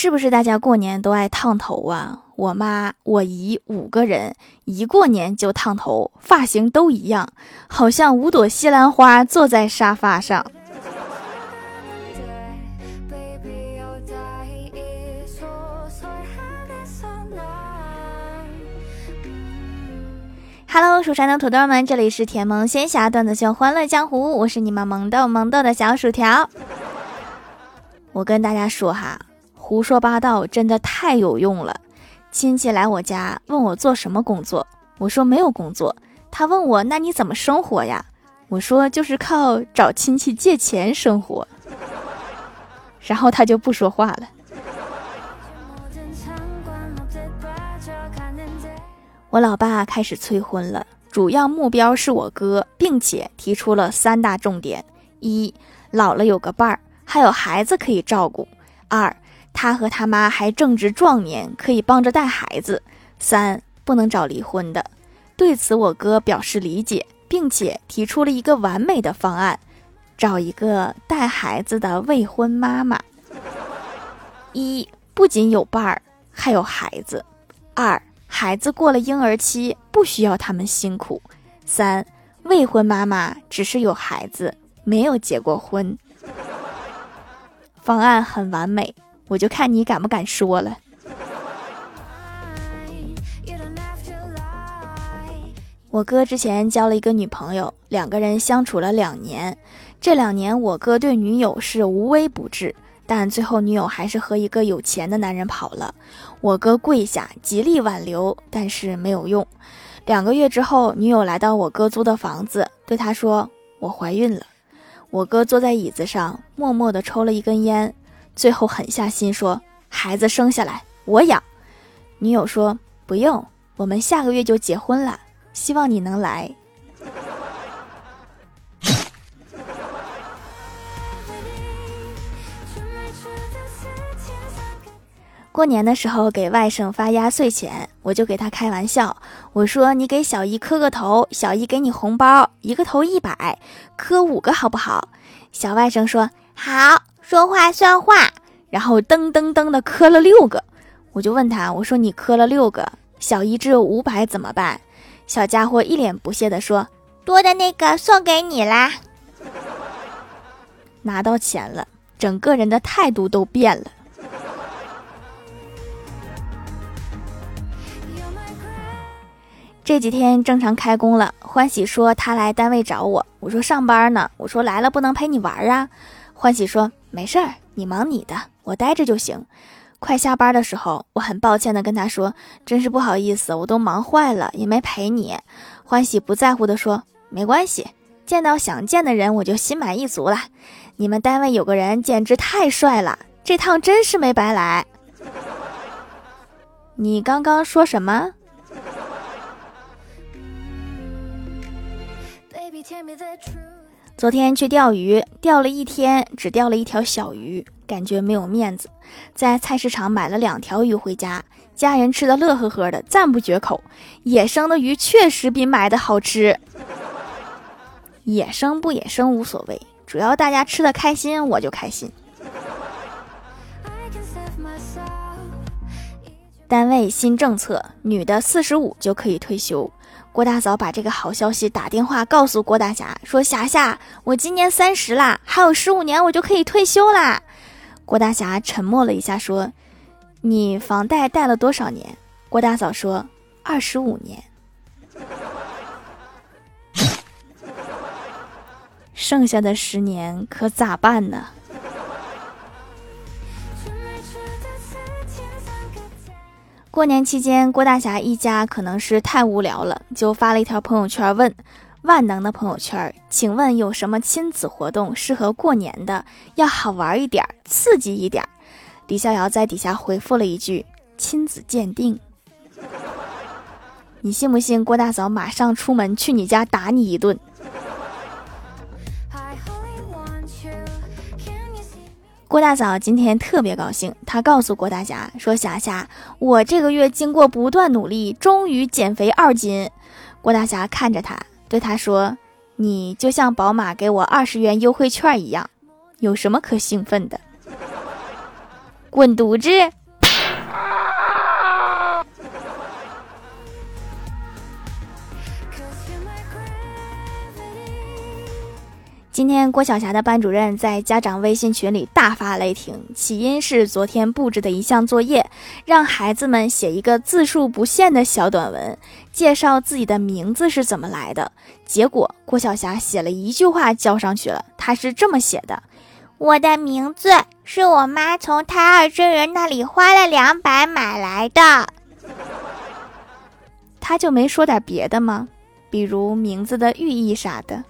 是不是大家过年都爱烫头啊？我妈、我姨五个人一过年就烫头，发型都一样，好像五朵西兰花坐在沙发上。Hello，蜀山的土豆们，这里是甜萌仙侠段子秀欢乐江湖，我是你们萌豆萌豆的小薯条。我跟大家说哈，胡说八道真的太有用了。亲戚来我家问我做什么工作，我说没有工作。他问我那你怎么生活呀？我说就是靠找亲戚借钱生活。然后他就不说话了。我老爸开始催婚了，主要目标是我哥，并且提出了三大重点：一，老了有个伴儿，还有孩子可以照顾；二，他和他妈还正值壮年，可以帮着带孩子；三，不能找离婚的。对此，我哥表示理解，并且提出了一个完美的方案：找一个带孩子的未婚妈妈。一，不仅有伴儿，还有孩子；二。孩子过了婴儿期，不需要他们辛苦。三，未婚妈妈只是有孩子，没有结过婚。方案很完美，我就看你敢不敢说了。我哥之前交了一个女朋友，两个人相处了两年。这两年，我哥对女友是无微不至。但最后，女友还是和一个有钱的男人跑了。我哥跪下极力挽留，但是没有用。两个月之后，女友来到我哥租的房子，对他说：“我怀孕了。”我哥坐在椅子上，默默地抽了一根烟，最后狠下心说：“孩子生下来我养。”女友说：“不用，我们下个月就结婚了，希望你能来。”过年的时候给外甥发压岁钱，我就给他开玩笑，我说你给小姨磕个头，小姨给你红包，一个头一百，磕五个好不好？小外甥说好，说话算话，然后噔噔噔的磕了六个，我就问他，我说你磕了六个，小姨只有五百怎么办？小家伙一脸不屑的说，多的那个送给你啦。拿到钱了，整个人的态度都变了。这几天正常开工了，欢喜说他来单位找我，我说上班呢，我说来了不能陪你玩啊。欢喜说没事儿，你忙你的，我待着就行。快下班的时候，我很抱歉的跟他说，真是不好意思，我都忙坏了，也没陪你。欢喜不在乎的说没关系，见到想见的人我就心满意足了。你们单位有个人简直太帅了，这趟真是没白来。你刚刚说什么？昨天去钓鱼，钓了一天，只钓了一条小鱼，感觉没有面子。在菜市场买了两条鱼回家，家人吃的乐呵呵的，赞不绝口。野生的鱼确实比买的好吃。野生不野生无所谓，主要大家吃的开心，我就开心。单位新政策，女的四十五就可以退休。郭大嫂把这个好消息打电话告诉郭大侠，说：“侠侠，我今年三十啦，还有十五年我就可以退休啦。”郭大侠沉默了一下，说：“你房贷贷了多少年？”郭大嫂说：“二十五年。”剩下的十年可咋办呢？过年期间，郭大侠一家可能是太无聊了，就发了一条朋友圈问：“万能的朋友圈，请问有什么亲子活动适合过年的？要好玩一点，刺激一点。”李逍遥在底下回复了一句：“亲子鉴定。”你信不信？郭大嫂马上出门去你家打你一顿。郭大嫂今天特别高兴，她告诉郭大侠说：“霞霞，我这个月经过不断努力，终于减肥二斤。”郭大侠看着她，对她说：“你就像宝马给我二十元优惠券一样，有什么可兴奋的？” 滚犊子！今天郭晓霞的班主任在家长微信群里大发雷霆，起因是昨天布置的一项作业，让孩子们写一个字数不限的小短文，介绍自己的名字是怎么来的。结果郭晓霞写了一句话交上去了，他是这么写的：“我的名字是我妈从胎儿真人那里花了两百买来的。”他就没说点别的吗？比如名字的寓意啥的。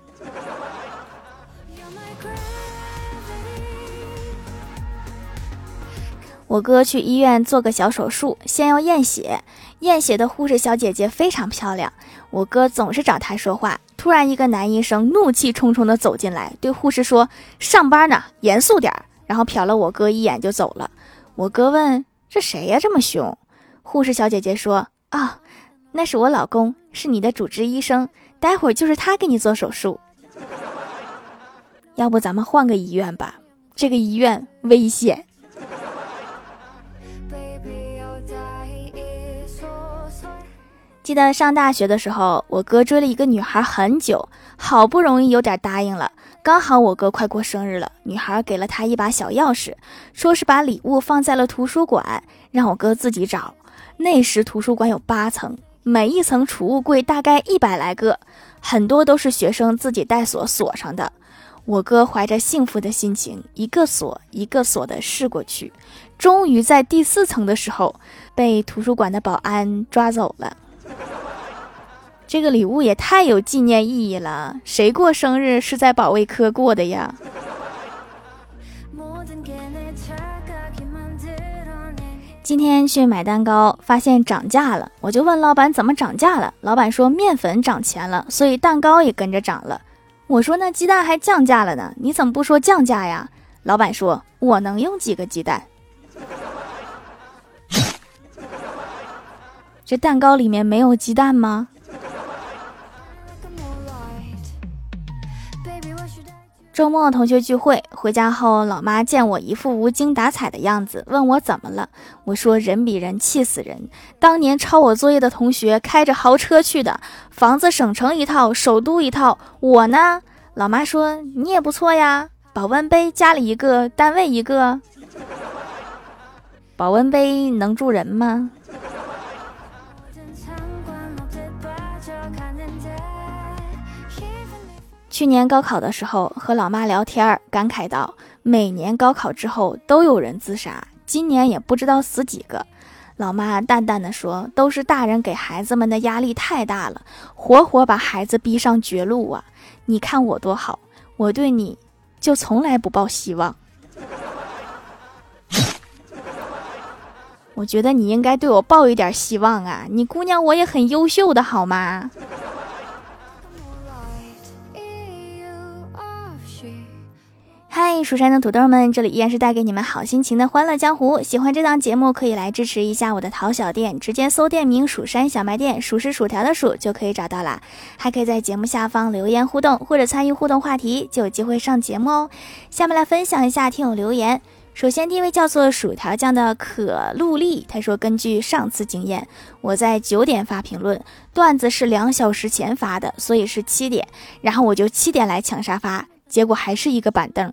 我哥去医院做个小手术，先要验血。验血的护士小姐姐非常漂亮，我哥总是找她说话。突然，一个男医生怒气冲冲地走进来，对护士说：“上班呢，严肃点。”然后瞟了我哥一眼就走了。我哥问：“这谁呀，这么凶？”护士小姐姐说：“啊，那是我老公，是你的主治医生，待会儿就是他给你做手术。要不咱们换个医院吧，这个医院危险。”记得上大学的时候，我哥追了一个女孩很久，好不容易有点答应了。刚好我哥快过生日了，女孩给了他一把小钥匙，说是把礼物放在了图书馆，让我哥自己找。那时图书馆有八层，每一层储物柜大概一百来个，很多都是学生自己带锁锁上的。我哥怀着幸福的心情，一个锁一个锁的试过去，终于在第四层的时候，被图书馆的保安抓走了。这个礼物也太有纪念意义了，谁过生日是在保卫科过的呀？今天去买蛋糕，发现涨价了，我就问老板怎么涨价了。老板说面粉涨钱了，所以蛋糕也跟着涨了。我说那鸡蛋还降价了呢，你怎么不说降价呀？老板说我能用几个鸡蛋？这蛋糕里面没有鸡蛋吗？周末同学聚会回家后，老妈见我一副无精打采的样子，问我怎么了。我说人比人气死人。当年抄我作业的同学开着豪车去的，房子省城一套，首都一套。我呢？老妈说你也不错呀，保温杯家里一个，单位一个。保温杯能住人吗？去年高考的时候，和老妈聊天，感慨道：“每年高考之后都有人自杀，今年也不知道死几个。”老妈淡淡的说：“都是大人给孩子们的压力太大了，活活把孩子逼上绝路啊！你看我多好，我对你就从来不抱希望。我觉得你应该对我抱一点希望啊！你姑娘我也很优秀的好吗？”嗨，蜀山的土豆们，这里依然是带给你们好心情的欢乐江湖。喜欢这档节目，可以来支持一下我的淘小店，直接搜店名“蜀山小卖店”，数是薯条的数就可以找到啦。还可以在节目下方留言互动，或者参与互动话题，就有机会上节目哦。下面来分享一下听友留言。首先，第一位叫做薯条酱的可露丽，他说：“根据上次经验，我在九点发评论，段子是两小时前发的，所以是七点，然后我就七点来抢沙发，结果还是一个板凳。”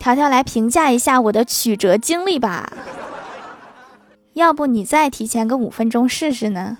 条条来评价一下我的曲折经历吧，要不你再提前个五分钟试试呢？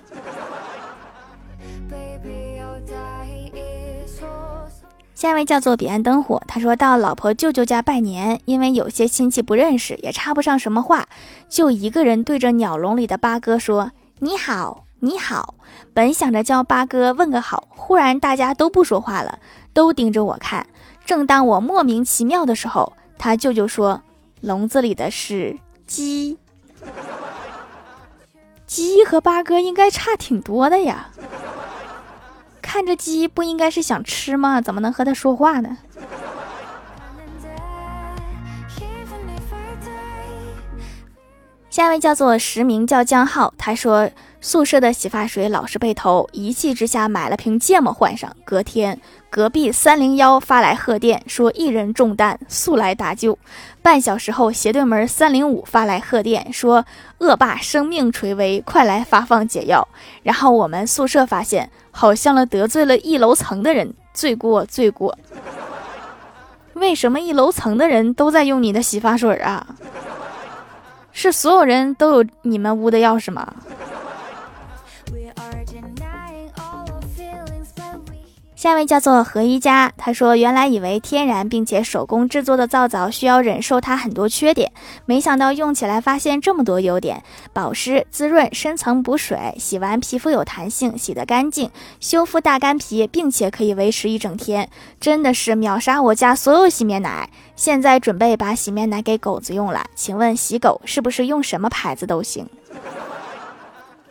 下一位叫做彼岸灯火，他说到老婆舅舅家拜年，因为有些亲戚不认识，也插不上什么话，就一个人对着鸟笼里的八哥说：“你好，你好。”本想着叫八哥问个好，忽然大家都不说话了，都盯着我看。正当我莫名其妙的时候，他舅舅说：“笼子里的是鸡，鸡和八哥应该差挺多的呀。看着鸡不应该是想吃吗？怎么能和他说话呢？”下一位叫做实名叫江浩，他说：“宿舍的洗发水老是被偷，一气之下买了瓶芥末换上。隔天，隔壁三零幺发来贺电，说一人中弹，速来搭救。半小时后，斜对门三零五发来贺电，说恶霸生命垂危，快来发放解药。然后我们宿舍发现，好像了得罪了一楼层的人，罪过罪过。为什么一楼层的人都在用你的洗发水啊？是所有人都有你们屋的钥匙吗？下一位叫做何一家，他说：“原来以为天然并且手工制作的皂皂需要忍受它很多缺点，没想到用起来发现这么多优点：保湿、滋润、深层补水，洗完皮肤有弹性，洗得干净，修复大干皮，并且可以维持一整天，真的是秒杀我家所有洗面奶。现在准备把洗面奶给狗子用了，请问洗狗是不是用什么牌子都行？”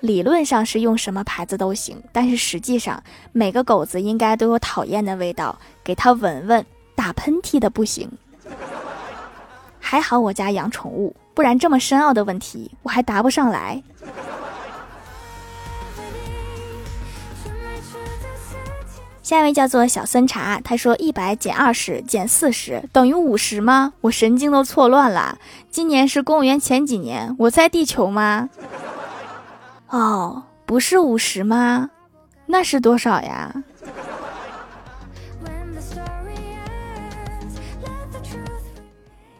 理论上是用什么牌子都行，但是实际上每个狗子应该都有讨厌的味道，给它闻闻。打喷嚏的不行。还好我家养宠物，不然这么深奥的问题我还答不上来。下一位叫做小森茶，他说一百减二十减四十等于五十吗？我神经都错乱了。今年是公元前几年？我在地球吗？哦，不是五十吗？那是多少呀？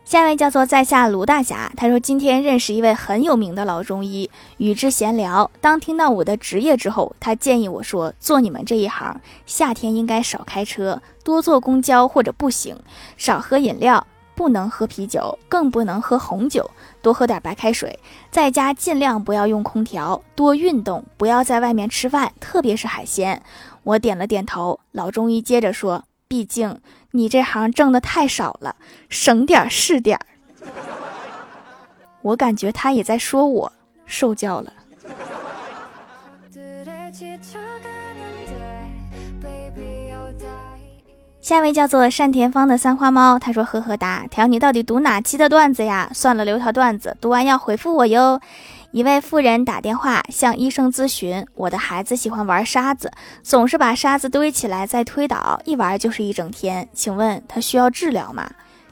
下一位叫做在下卢大侠，他说今天认识一位很有名的老中医，与之闲聊。当听到我的职业之后，他建议我说，做你们这一行，夏天应该少开车，多坐公交或者步行，少喝饮料。不能喝啤酒，更不能喝红酒，多喝点白开水，在家尽量不要用空调，多运动，不要在外面吃饭，特别是海鲜。我点了点头。老中医接着说：“毕竟你这行挣的太少了，省点是点儿。”我感觉他也在说我受教了。下一位叫做单田芳的三花猫，他说：“呵呵哒，条你到底读哪期的段子呀？算了，留条段子，读完要回复我哟。”一位妇人打电话向医生咨询：“我的孩子喜欢玩沙子，总是把沙子堆起来再推倒，一玩就是一整天，请问他需要治疗吗？”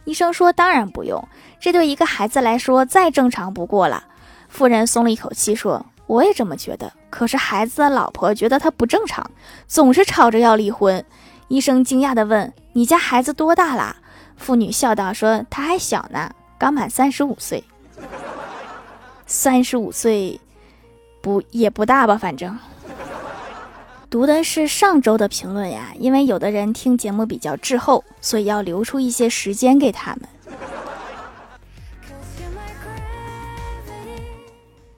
医生说：“当然不用，这对一个孩子来说再正常不过了。”妇人松了一口气说：“我也这么觉得，可是孩子的老婆觉得他不正常，总是吵着要离婚。”医生惊讶地问：“你家孩子多大啦？”妇女笑道：“说他还小呢，刚满三十五岁。三十五岁，不也不大吧？反正。”读的是上周的评论呀，因为有的人听节目比较滞后，所以要留出一些时间给他们。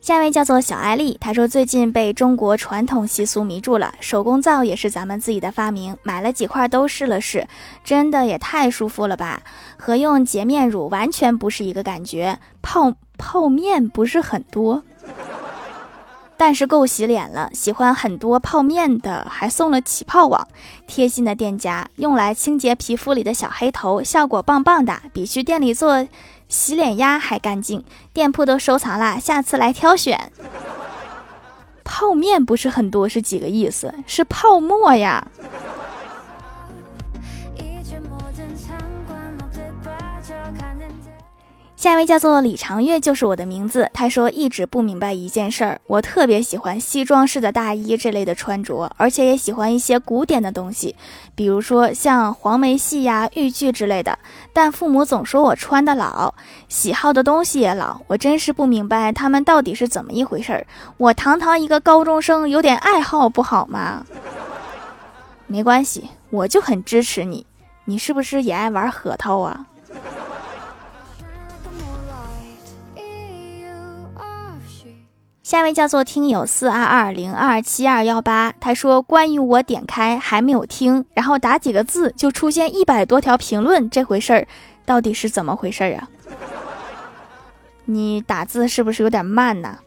下一位叫做小艾丽，她说最近被中国传统习俗迷住了，手工皂也是咱们自己的发明，买了几块都试了试，真的也太舒服了吧，和用洁面乳完全不是一个感觉，泡泡面不是很多，但是够洗脸了。喜欢很多泡面的，还送了起泡网，贴心的店家，用来清洁皮肤里的小黑头，效果棒棒的，比去店里做。洗脸鸭还干净，店铺都收藏了，下次来挑选。泡面不是很多，是几个意思？是泡沫呀。下一位叫做李长月，就是我的名字。他说一直不明白一件事儿，我特别喜欢西装式的大衣这类的穿着，而且也喜欢一些古典的东西，比如说像黄梅戏呀、豫剧之类的。但父母总说我穿的老，喜好的东西也老，我真是不明白他们到底是怎么一回事儿。我堂堂一个高中生，有点爱好不好吗？没关系，我就很支持你。你是不是也爱玩核桃啊？下一位叫做听友四二二零二七二幺八，他说：“关于我点开还没有听，然后打几个字就出现一百多条评论，这回事儿到底是怎么回事儿啊？你打字是不是有点慢呢？”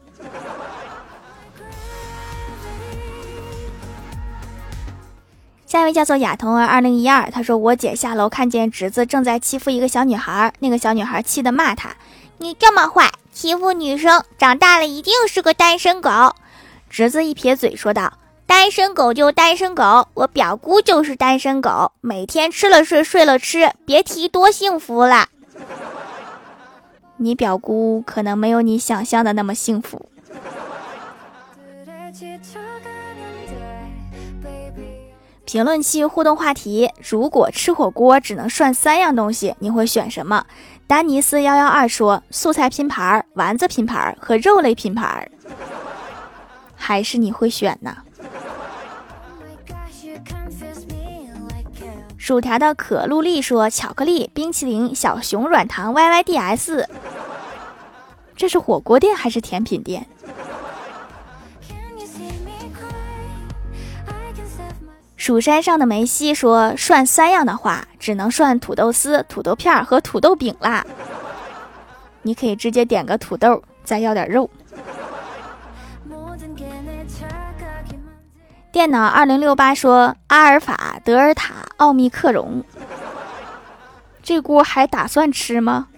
下一位叫做亚童儿二零一二，他说：“我姐下楼看见侄子正在欺负一个小女孩，那个小女孩气得骂他：‘你这么坏！’”欺负女生，长大了一定是个单身狗。侄子一撇嘴说道：“单身狗就单身狗，我表姑就是单身狗，每天吃了睡，睡了吃，别提多幸福了。”你表姑可能没有你想象的那么幸福。评论区互动话题：如果吃火锅只能涮三样东西，你会选什么？丹尼斯幺幺二说：素菜拼盘、丸子拼盘和肉类拼盘。还是你会选呢？薯条的可露丽说：巧克力、冰淇淋、小熊软糖、Y Y D S。这是火锅店还是甜品店？蜀山上的梅西说：“涮三样的话，只能涮土豆丝、土豆片和土豆饼啦。你可以直接点个土豆，再要点肉。”电脑二零六八说：“阿尔法、德尔塔、奥密克戎，这锅还打算吃吗？”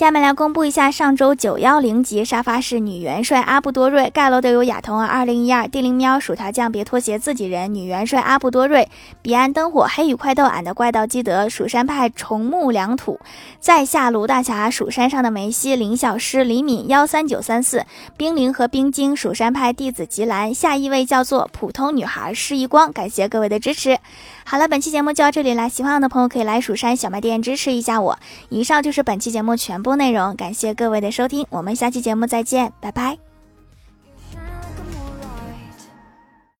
下面来公布一下上周九幺零级沙发是女元帅阿布多瑞盖楼的有亚童二零一二地灵喵薯条酱别拖鞋自己人女元帅阿布多瑞彼岸灯火黑羽快豆俺的怪盗基德蜀山派重木良土在下卢大侠蜀山上的梅西林小诗李敏幺三九三四冰凌和冰晶蜀山派弟子吉兰下一位叫做普通女孩施一光感谢各位的支持。好了，本期节目就到这里啦，喜欢我的朋友可以来蜀山小卖店支持一下我。以上就是本期节目全部内容，感谢各位的收听，我们下期节目再见，拜拜。